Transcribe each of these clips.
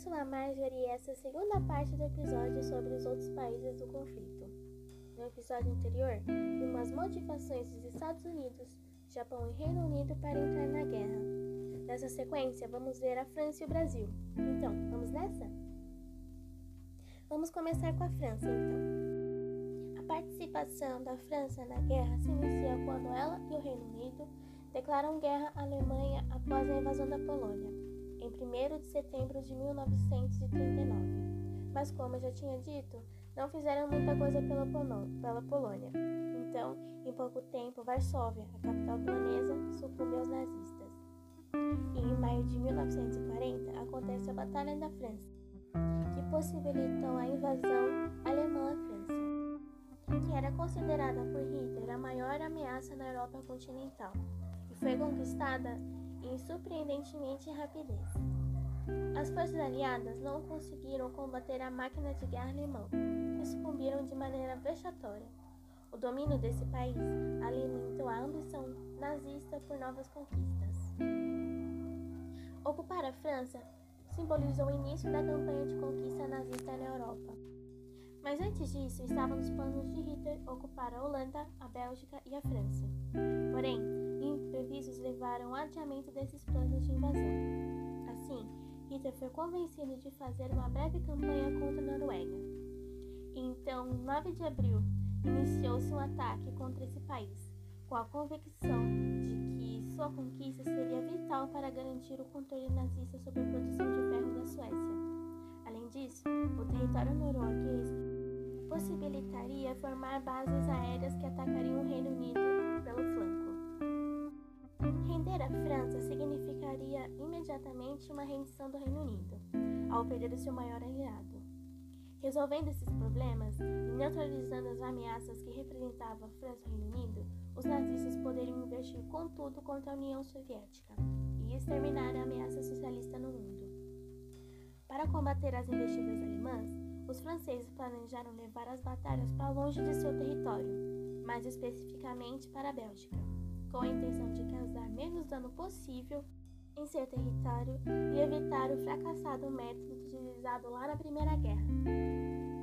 sou a Marjorie e essa é a segunda parte do episódio sobre os outros países do conflito. No episódio anterior, vimos as motivações dos Estados Unidos, Japão e Reino Unido para entrar na guerra. Nessa sequência, vamos ver a França e o Brasil. Então, vamos nessa? Vamos começar com a França, então. A participação da França na guerra se inicia quando ela e o Reino Unido declaram guerra à Alemanha após a invasão da Polônia em 1 de setembro de 1939. Mas, como eu já tinha dito, não fizeram muita coisa pela, pela Polônia. Então, em pouco tempo, Varsóvia, a capital polonesa, sucumbe aos nazistas. E em maio de 1940 acontece a Batalha da França, que possibilitou a invasão alemã à França, que era considerada por Hitler a maior ameaça na Europa continental, e foi conquistada em surpreendentemente rapidez. As forças aliadas não conseguiram combater a máquina de guerra alemã e sucumbiram de maneira vexatória. O domínio desse país alimentou a ambição nazista por novas conquistas. Ocupar a França simbolizou o início da campanha de conquista nazista na Europa. Mas antes disso, estavam os planos de Hitler ocupar a Holanda, a Bélgica e a França. Porém, imprevistos levaram ao adiamento desses planos de invasão. Assim, Hitler foi convencido de fazer uma breve campanha contra a Noruega. Então, em 9 de abril, iniciou-se um ataque contra esse país, com a convicção de que sua conquista seria vital para garantir o controle nazista sobre a produção de ferro da Suécia. Disso, o território norueguês possibilitaria formar bases aéreas que atacariam o Reino Unido pelo flanco. Render a França significaria imediatamente uma rendição do Reino Unido, ao perder o seu maior aliado. Resolvendo esses problemas e neutralizando as ameaças que representavam a França e o Reino Unido, os nazistas poderiam investir com tudo contra a União Soviética e exterminar a ameaça socialista no mundo. Para combater as investidas alemãs, os franceses planejaram levar as batalhas para longe de seu território, mais especificamente para a Bélgica, com a intenção de causar menos dano possível em seu território e evitar o fracassado método utilizado lá na Primeira Guerra,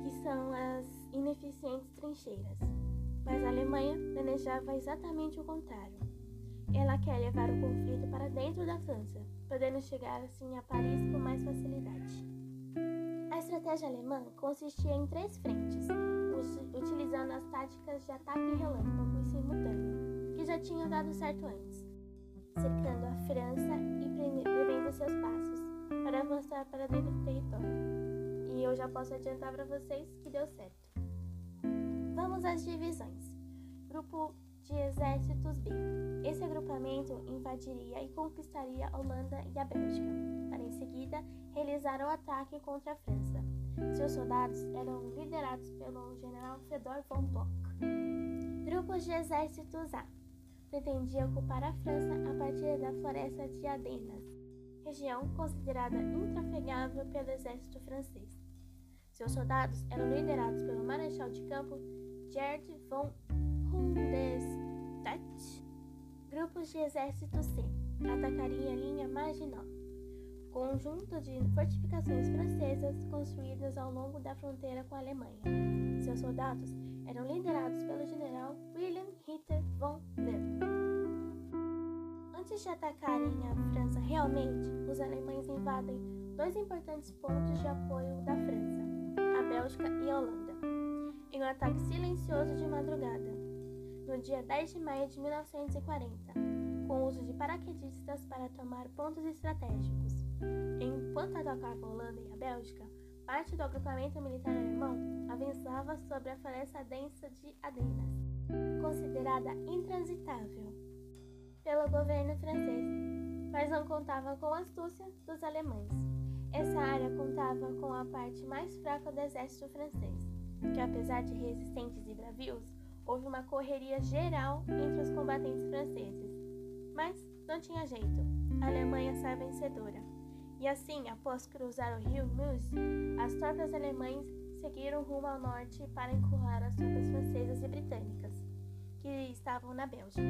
que são as ineficientes trincheiras. Mas a Alemanha planejava exatamente o contrário. Ela quer levar o conflito para dentro da França, podendo chegar assim a Paris com mais facilidade. A estratégia alemã consistia em três frentes, utilizando as táticas de ataque relâmpago e simultâneo, que já tinham dado certo antes, cercando a França e prevendo seus passos para avançar para dentro do território. E eu já posso adiantar para vocês que deu certo. Vamos às divisões. Grupo de Exércitos B. Esse agrupamento invadiria e conquistaria a Holanda e a Bélgica, para em seguida realizar o ataque contra a França. Seus soldados eram liderados pelo general Fedor von Bock. Grupos de Exércitos A pretendia ocupar a França a partir da floresta de Adenas, região considerada intrafegável pelo exército francês. Seus soldados eram liderados pelo marechal de campo Gerd von Grupos de exército C atacariam a linha marginal, conjunto de fortificações francesas construídas ao longo da fronteira com a Alemanha. Seus soldados eram liderados pelo general William Ritter von Lepp. Antes de atacarem a França realmente, os alemães invadem dois importantes pontos de apoio da França, a Bélgica e a Holanda, em um ataque silencioso de madrugada no dia 10 de maio de 1940, com o uso de paraquedistas para tomar pontos estratégicos. Enquanto atacava a Holanda e a Bélgica, parte do agrupamento militar alemão avançava sobre a floresta densa de Adenas, considerada intransitável pelo governo francês, mas não contava com a astúcia dos alemães. Essa área contava com a parte mais fraca do exército francês, que apesar de resistentes e bravios, houve uma correria geral entre os combatentes franceses. Mas não tinha jeito, a Alemanha sai vencedora. E assim, após cruzar o rio Meuse, as tropas alemães seguiram rumo ao norte para encurrar as tropas francesas e britânicas, que estavam na Bélgica.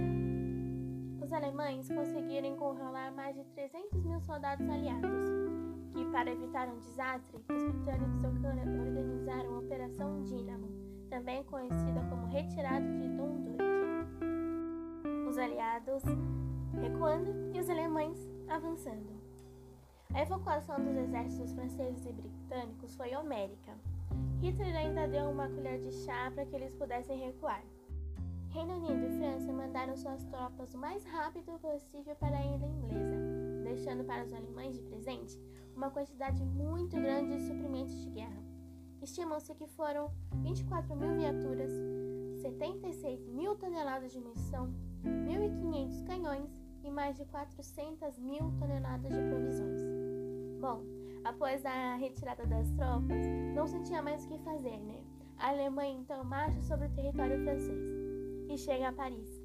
Os alemães conseguiram encurralar mais de 300 mil soldados aliados, que, para evitar um desastre, os britânicos organizaram a Operação Dínamo, também conhecida como Retirada de Dunkirk. Os aliados recuando e os alemães avançando. A evacuação dos exércitos franceses e britânicos foi homérica. Hitler ainda deu uma colher de chá para que eles pudessem recuar. Reino Unido e França mandaram suas tropas o mais rápido possível para a ilha inglesa, deixando para os alemães de presente uma quantidade muito grande de suprimentos de guerra. Estimam-se que foram 24 mil viaturas, 76 mil toneladas de munição, 1.500 canhões e mais de 400 mil toneladas de provisões. Bom, após a retirada das tropas, não se tinha mais o que fazer, né? A Alemanha então marcha sobre o território francês e chega a Paris.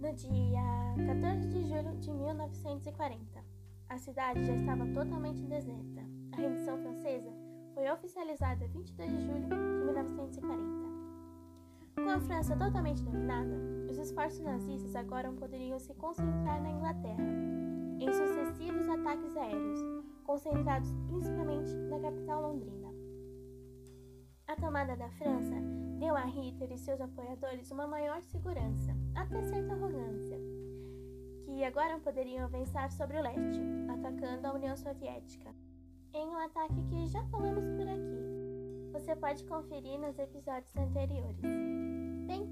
No dia 14 de julho de 1940, a cidade já estava totalmente deserta. A rendição francesa foi oficializada 22 de julho de 1940. Com a França totalmente dominada, os esforços nazistas agora poderiam se concentrar na Inglaterra, em sucessivos ataques aéreos, concentrados principalmente na capital londrina. A tomada da França deu a Hitler e seus apoiadores uma maior segurança, até certa arrogância, que agora poderiam avançar sobre o leste, atacando a União Soviética, em um ataque que já falamos por aqui. Você pode conferir nos episódios anteriores. Bem,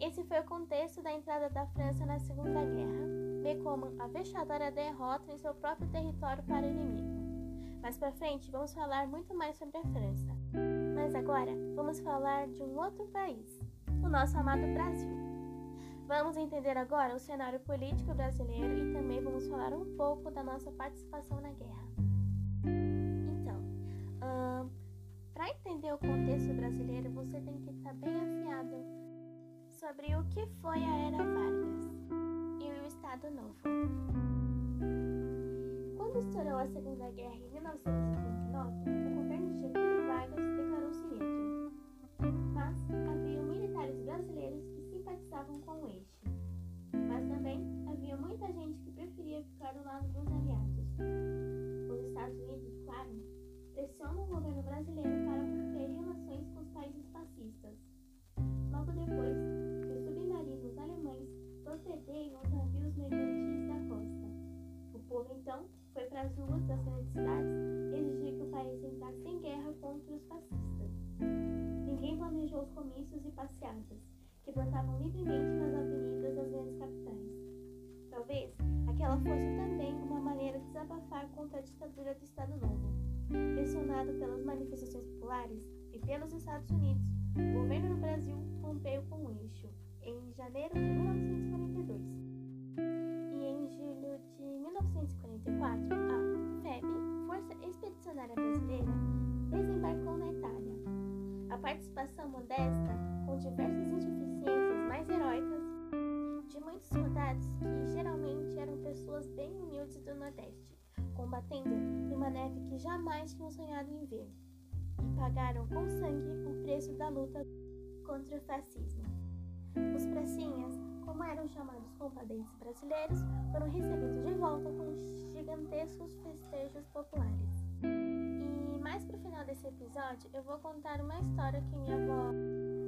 esse foi o contexto da entrada da França na Segunda Guerra, bem como a vexadora derrota em seu próprio território para o inimigo. Mais para frente, vamos falar muito mais sobre a França. Mas agora, vamos falar de um outro país, o nosso amado Brasil. Vamos entender agora o cenário político brasileiro e também vamos falar um pouco da nossa participação na guerra. Para entender o contexto brasileiro, você tem que estar tá bem afiado sobre o que foi a Era Vargas e o Estado Novo. Quando estourou a Segunda Guerra em 1939, o governo de Getúlio Vargas declarou-se neutro. Mas havia militares brasileiros que simpatizavam com o eixo. Mas também havia muita gente que preferia ficar do lado dos aliados. Pressionam o governo brasileiro para manter relações com os países fascistas. Logo depois os submarinos alemães torpedeiam os navios mercantis da costa. O povo então foi para as ruas das grandes cidades exigir que o país entrasse em guerra contra os fascistas. Ninguém planejou os comícios e passeatas, que brotavam livremente Pressionado pelas manifestações populares e pelos Estados Unidos, o governo do Brasil rompeu com o eixo em janeiro de 1942 julho de 1944, a FEB, Força Expedicionária Brasileira, desembarcou na Itália. A participação modesta, com diversas insuficiências mais heróicas, de muitos soldados que geralmente eram pessoas bem humildes do Nordeste, combatendo numa neve que jamais tinham sonhado em ver, e pagaram com sangue o preço da luta contra o fascismo. Os pracinhas como eram chamados compadentes brasileiros, foram recebidos de volta com gigantescos festejos populares. E mais pro final desse episódio, eu vou contar uma história que minha avó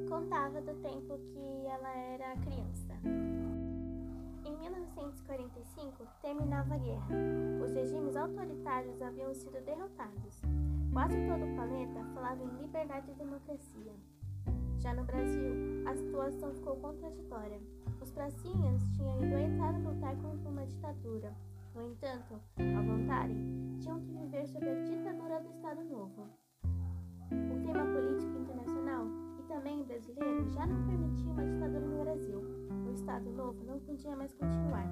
contava do tempo que ela era criança. Em 1945, terminava a guerra. Os regimes autoritários haviam sido derrotados. Quase todo o planeta falava em liberdade e democracia. Já no Brasil, a situação ficou contraditória. Os pracinhas tinham ido entrar lutar contra uma ditadura. No entanto, ao voltarem, tinham que viver sob a ditadura do Estado Novo. O clima político internacional podia mais continuar.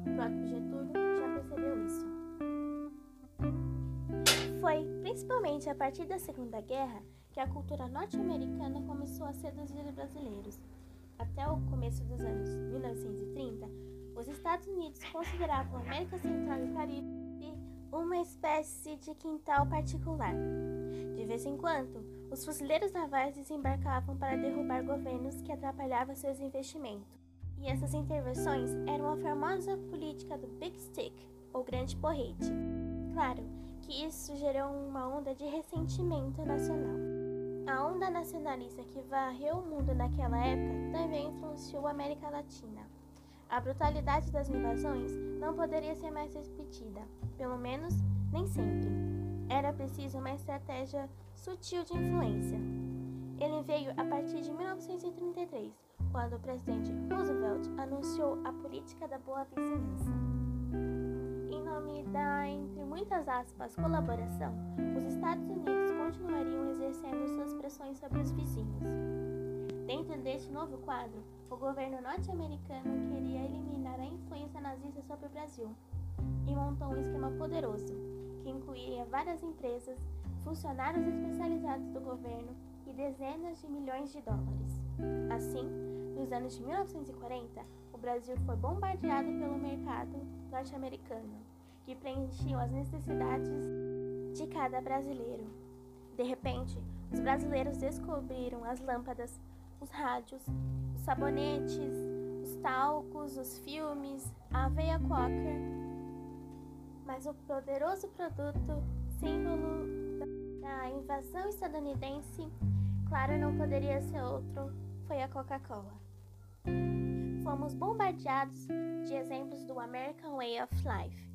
O próprio Getúlio já percebeu isso. Foi principalmente a partir da Segunda Guerra que a cultura norte-americana começou a seduzir os brasileiros. Até o começo dos anos 1930, os Estados Unidos consideravam a América Central e Caribe uma espécie de quintal particular. De vez em quando, os fuzileiros navais desembarcavam para derrubar governos que atrapalhavam seus investimentos. E essas intervenções eram a famosa política do Big Stick, ou Grande Porrete. Claro que isso gerou uma onda de ressentimento nacional. A onda nacionalista que varreu o mundo naquela época também influenciou a América Latina. A brutalidade das invasões não poderia ser mais repetida, pelo menos nem sempre. Era preciso uma estratégia sutil de influência. Ele veio a partir de 1933, quando o presidente Roosevelt anunciou a política da boa vizinhança. Em nome da, entre muitas aspas, colaboração, os Estados Unidos continuariam exercendo suas pressões sobre os vizinhos. Dentro deste novo quadro, o governo norte-americano queria eliminar a influência nazista sobre o Brasil e montou um esquema poderoso que incluía várias empresas, funcionários especializados do governo e dezenas de milhões de dólares. Assim, nos anos de 1940, o Brasil foi bombardeado pelo mercado norte-americano, que preenchia as necessidades de cada brasileiro. De repente, os brasileiros descobriram as lâmpadas, os rádios, os sabonetes, os talcos, os filmes, a aveia quaker. Mas o poderoso produto, símbolo da invasão estadunidense, claro, não poderia ser outro, foi a Coca-Cola. Fomos bombardeados de exemplos do American Way of Life.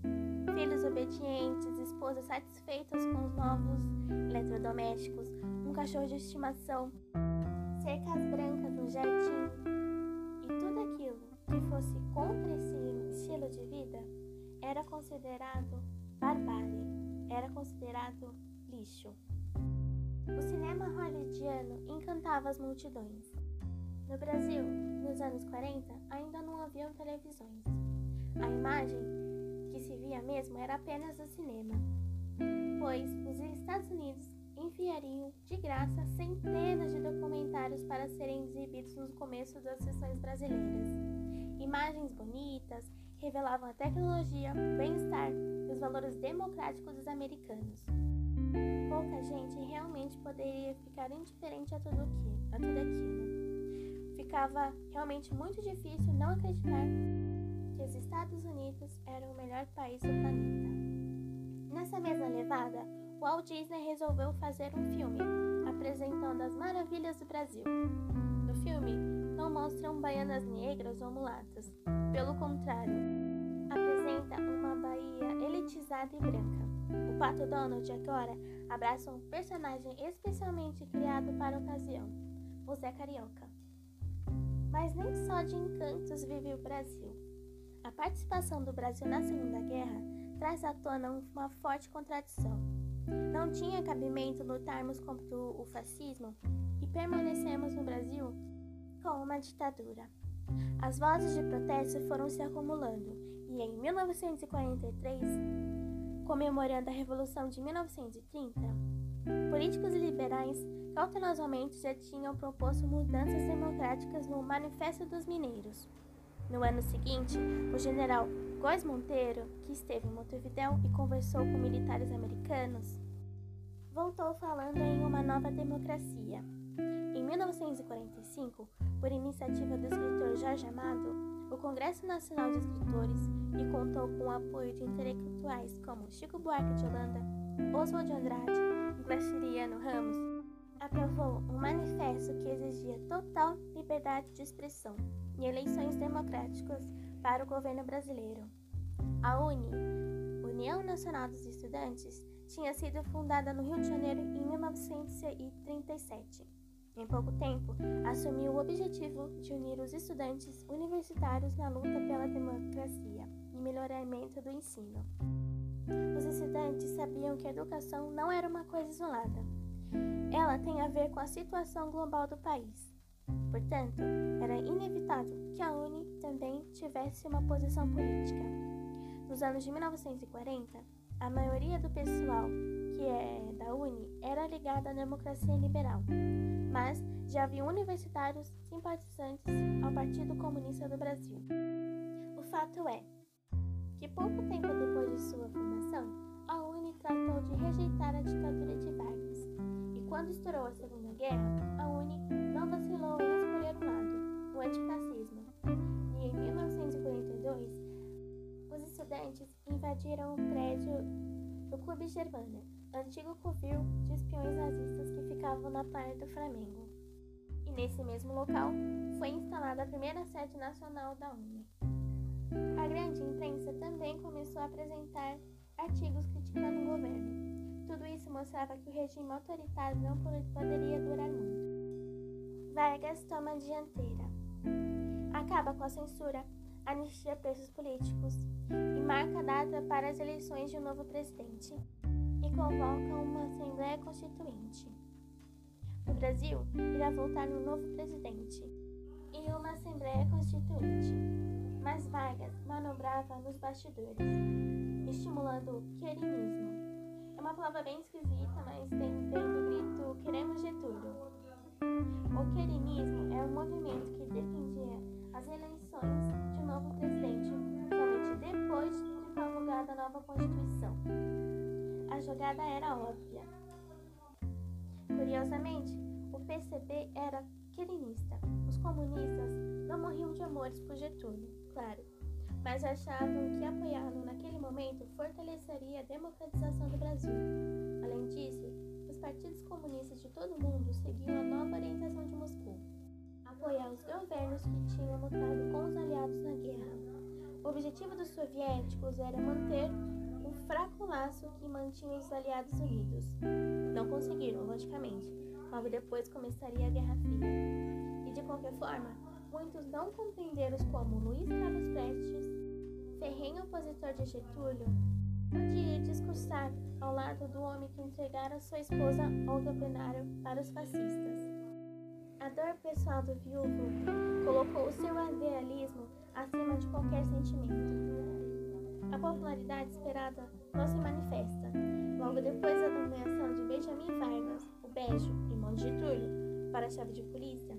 Filhos obedientes, esposas satisfeitas com os novos eletrodomésticos, um cachorro de estimação, cercas brancas no jardim e tudo aquilo que fosse contra esse estilo de vida era considerado barbárie, era considerado lixo. O cinema hollywoodiano encantava as multidões. No Brasil, nos anos 40, ainda não haviam televisões. A imagem que se via mesmo era apenas do cinema, pois os Estados Unidos enviariam de graça centenas de documentários para serem exibidos no começo das sessões brasileiras. Imagens bonitas revelavam a tecnologia, o bem-estar e os valores democráticos dos americanos. Pouca gente realmente poderia ficar indiferente a tudo, aquilo, a tudo aquilo. Ficava realmente muito difícil não acreditar que os Estados Unidos eram o melhor país do planeta. Nessa mesma levada, Walt Disney resolveu fazer um filme apresentando as maravilhas do Brasil. No filme, não mostram baianas negras ou mulatas. Pelo contrário, apresenta uma Bahia elitizada e branca. O Pato Donald agora abraça um personagem especialmente criado para a ocasião, o Zé Carioca. Mas nem só de encantos vive o Brasil. A participação do Brasil na Segunda Guerra traz à tona uma forte contradição. Não tinha cabimento lutarmos contra o fascismo e permanecemos no Brasil com uma ditadura. As vozes de protesto foram se acumulando e em 1943, comemorando a Revolução de 1930, políticos liberais cautelosamente já tinham proposto mudanças democráticas no Manifesto dos Mineiros. No ano seguinte, o general Góes Monteiro, que esteve em Montevidéu e conversou com militares americanos, voltou falando em uma nova democracia. Em 1945, por iniciativa do escritor Jorge Amado, o Congresso Nacional de Escritores, e contou com o apoio de intelectuais como Chico Buarque de Holanda, Oswald de Andrade Graciliano Ramos, aprovou um manifesto que exigia total liberdade de expressão e eleições democráticas para o governo brasileiro. A UNE, União Nacional dos Estudantes, tinha sido fundada no Rio de Janeiro em 1937. Em pouco tempo, assumiu o objetivo de unir os estudantes universitários na luta pela democracia e melhoramento do ensino. Os estudantes sabiam que a educação não era uma coisa isolada. Ela tem a ver com a situação global do país. Portanto, era inevitável que a UNE também tivesse uma posição política. Nos anos de 1940, a maioria do pessoal que é da UNE era ligada à democracia liberal, mas já havia universitários simpatizantes ao Partido Comunista do Brasil. O fato é que pouco tempo depois de sua fundação, a UNE tratou de rejeitar a ditadura de Vargas. E quando estourou a Segunda Guerra, a UNE não vacilou em escolher um lado, o antifascismo. E em 1942, os estudantes invadiram o prédio do Clube Germânia, antigo covil de espiões nazistas que ficavam na praia do Flamengo. E nesse mesmo local foi instalada a primeira sede nacional da UNE. A grande também começou a apresentar artigos criticando o governo. Tudo isso mostrava que o regime autoritário não poderia durar muito. Vargas toma a dianteira. Acaba com a censura, anistia presos políticos e marca a data para as eleições de um novo presidente e convoca uma Assembleia Constituinte. O Brasil irá voltar um novo presidente e uma Assembleia Constituinte, mas Vargas manobrava nos bastidores, estimulando o querinismo. É uma palavra bem esquisita, mas tem, vem do grito Queremos Getúlio. O querinismo é um movimento que defendia as eleições de um novo presidente somente depois de promulgada a nova Constituição. A jogada era óbvia. Curiosamente, o PCB era querinista. Os comunistas não morriam de amores por Getúlio, claro, mas achavam que apoiá-lo naquele momento fortaleceria a democratização do Brasil. Além disso, os partidos comunistas de todo o mundo seguiam a nova orientação de Moscou apoiar os governos que tinham lutado com os aliados na guerra. O objetivo dos soviéticos era manter o fraco laço que mantinha os aliados unidos. Não conseguiram, logicamente. Logo depois começaria a Guerra Fria. E de qualquer forma, muitos não compreenderam como opositor de Getúlio, podia discursar ao lado do homem que entregara sua esposa Olga Benário para os fascistas. A dor pessoal do viúvo colocou o seu idealismo acima de qualquer sentimento. A popularidade esperada não se manifesta. Logo depois da nomeação de Benjamin Vargas, o Bejo, irmão de Getúlio, para a chave de polícia,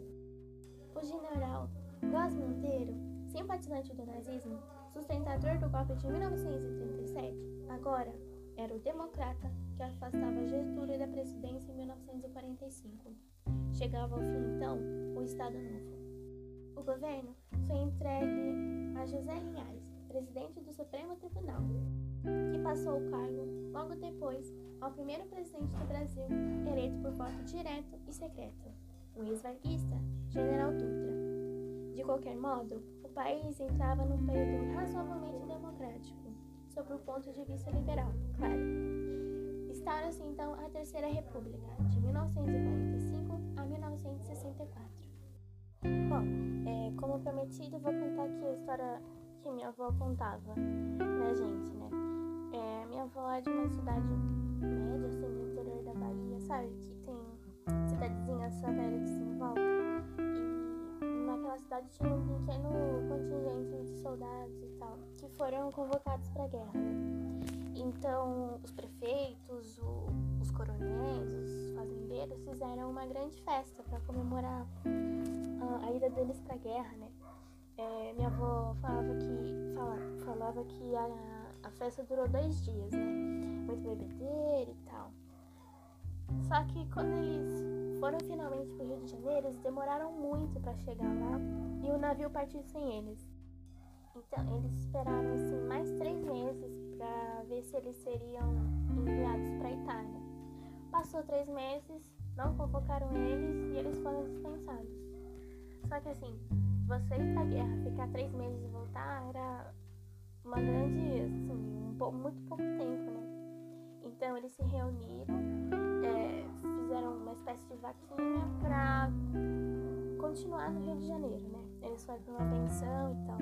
o general Góes Monteiro, simpatizante do nazismo, sustentador do golpe de 1937, agora era o democrata que afastava Getúlio da presidência em 1945. Chegava ao fim, então, o Estado Novo. O governo foi entregue a José Linhares, presidente do Supremo Tribunal, que passou o cargo logo depois ao primeiro presidente do Brasil, eleito por voto direto e secreto, o ex-varguista General Dutra. De qualquer modo, país entrava num período razoavelmente democrático, sob o ponto de vista liberal, claro. Instaura-se então a Terceira República, de 1945 a 1964. Bom, é, como prometido, vou contar aqui a história que minha avó contava pra gente, né? É, minha avó é de uma cidade média, assim, do interior da Bahia, sabe? Que tem cidadezinhas assim em volta. Cidade tinha um pequeno contingente de soldados e tal, que foram convocados pra guerra, né? Então, os prefeitos, o, os coronéis, os fazendeiros fizeram uma grande festa para comemorar a, a, ida deles para a guerra, né? É, minha avó falava que, fala, falava que a, a festa durou dois dias, né? Muito bebedeira e tal. Só que quando eles foram finalmente para o Rio de Janeiro, eles demoraram muito para chegar lá e o navio partiu sem eles. Então, eles esperaram assim mais três meses para ver se eles seriam enviados para a Itália. Passou três meses, não convocaram eles e eles foram dispensados. Só que assim, você ir pra guerra, ficar três meses e voltar era uma grande, assim, um, muito pouco tempo, né? Então eles se reuniram, fizeram uma espécie de vaquinha pra continuar no Rio de Janeiro, né? Eles foram pra uma pensão e tal.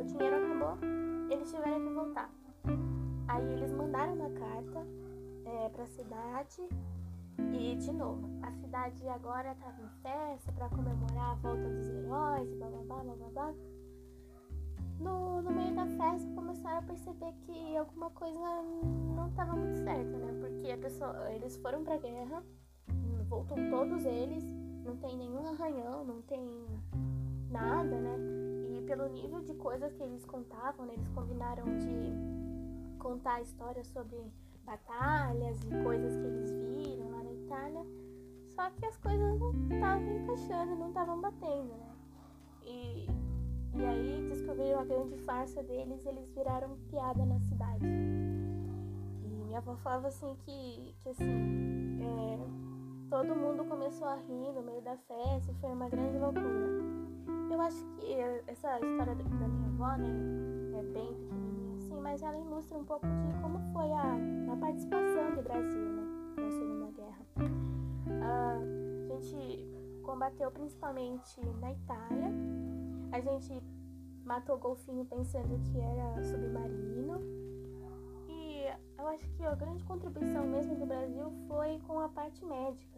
O dinheiro acabou, eles tiveram que voltar. Aí eles mandaram uma carta é, para a cidade e, de novo, a cidade agora estava em festa para comemorar a volta dos heróis e blá blá blá blá blá. blá. No, no meio da festa começaram a perceber que alguma coisa não estava muito certa, né? Porque a pessoa, eles foram pra guerra, voltam todos eles, não tem nenhum arranhão, não tem nada, né? E pelo nível de coisas que eles contavam, né? eles combinaram de contar histórias sobre batalhas e coisas que eles viram lá na Itália. Só que as coisas não estavam encaixando, não estavam batendo, né? E, e aí descobriram a grande farsa deles e eles viraram piada na cidade. E minha avó falava assim que, que assim, é, todo mundo começou a rir no meio da festa e foi uma grande loucura. Eu acho que essa história da minha avó, né, é bem pequenininha assim, mas ela ilustra um pouco de como foi a, a participação do Brasil, né, na Segunda Guerra. Uh, a gente combateu principalmente na Itália, a gente matou golfinho pensando que era submarino. E eu acho que a grande contribuição mesmo do Brasil foi com a parte médica?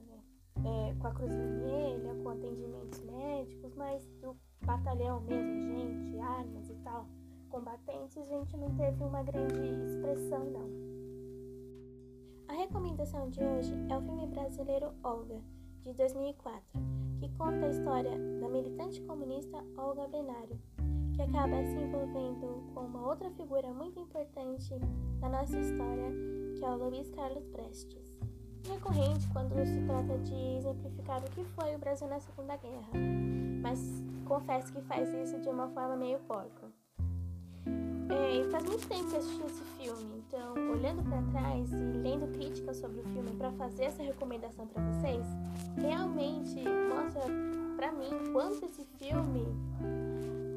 É, com a Cruz Vermelha, com atendimentos médicos, mas do batalhão mesmo, gente, armas e tal, combatentes, a gente não teve uma grande expressão, não. A recomendação de hoje é o filme brasileiro Olga, de 2004, que conta a história da militante comunista Olga Benário, que acaba se envolvendo com uma outra figura muito importante da nossa história, que é o Luiz Carlos Prestes. Recorrente quando se trata de exemplificar o que foi o Brasil na Segunda Guerra, mas confesso que faz isso de uma forma meio porca. É, faz muito tempo que assisti esse filme, então olhando para trás e lendo críticas sobre o filme para fazer essa recomendação para vocês, realmente mostra para mim quanto esse filme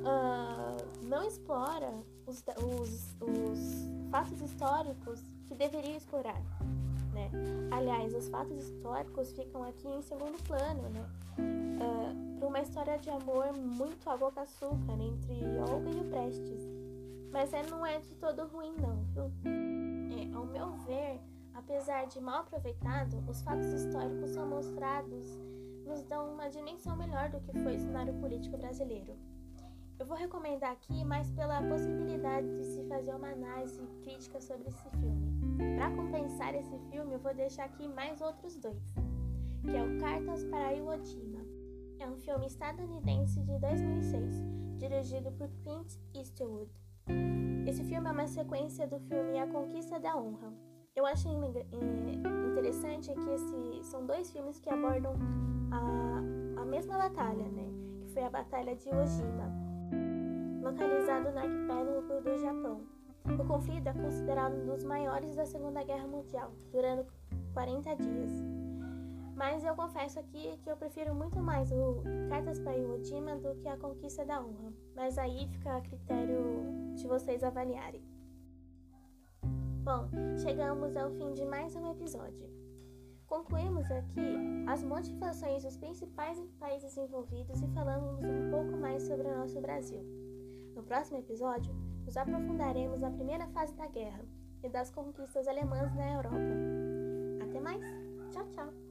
uh, não explora os, os, os fatos históricos que deveria explorar. Né? Aliás, os fatos históricos ficam aqui em segundo plano, né? Uh, para uma história de amor muito água com açúcar entre Olga e o Prestes. Mas é, não é de todo ruim, não, viu? É, ao meu ver, apesar de mal aproveitado, os fatos históricos são mostrados, nos dão uma dimensão melhor do que foi o cenário político brasileiro. Eu vou recomendar aqui mais pela possibilidade de se fazer uma análise crítica sobre esse filme. Para compensar esse filme, eu vou deixar aqui mais outros dois, que é o Cartas para Iwo Jima. É um filme estadunidense de 2006, dirigido por Clint Eastwood. Esse filme é uma sequência do filme A Conquista da Honra. Eu achei interessante que esse, são dois filmes que abordam a, a mesma batalha, né? Que foi a Batalha de Iwo Jima localizado no arquipélago do Japão. O conflito é considerado um dos maiores da Segunda Guerra Mundial, durando 40 dias. Mas eu confesso aqui que eu prefiro muito mais o Cartas para Iwo Jima do que a Conquista da Honra. Mas aí fica a critério de vocês avaliarem. Bom, chegamos ao fim de mais um episódio. Concluímos aqui as motivações dos principais países envolvidos e falamos um pouco mais sobre o nosso Brasil. No próximo episódio, nos aprofundaremos na primeira fase da guerra e das conquistas alemãs na Europa. Até mais! Tchau, tchau!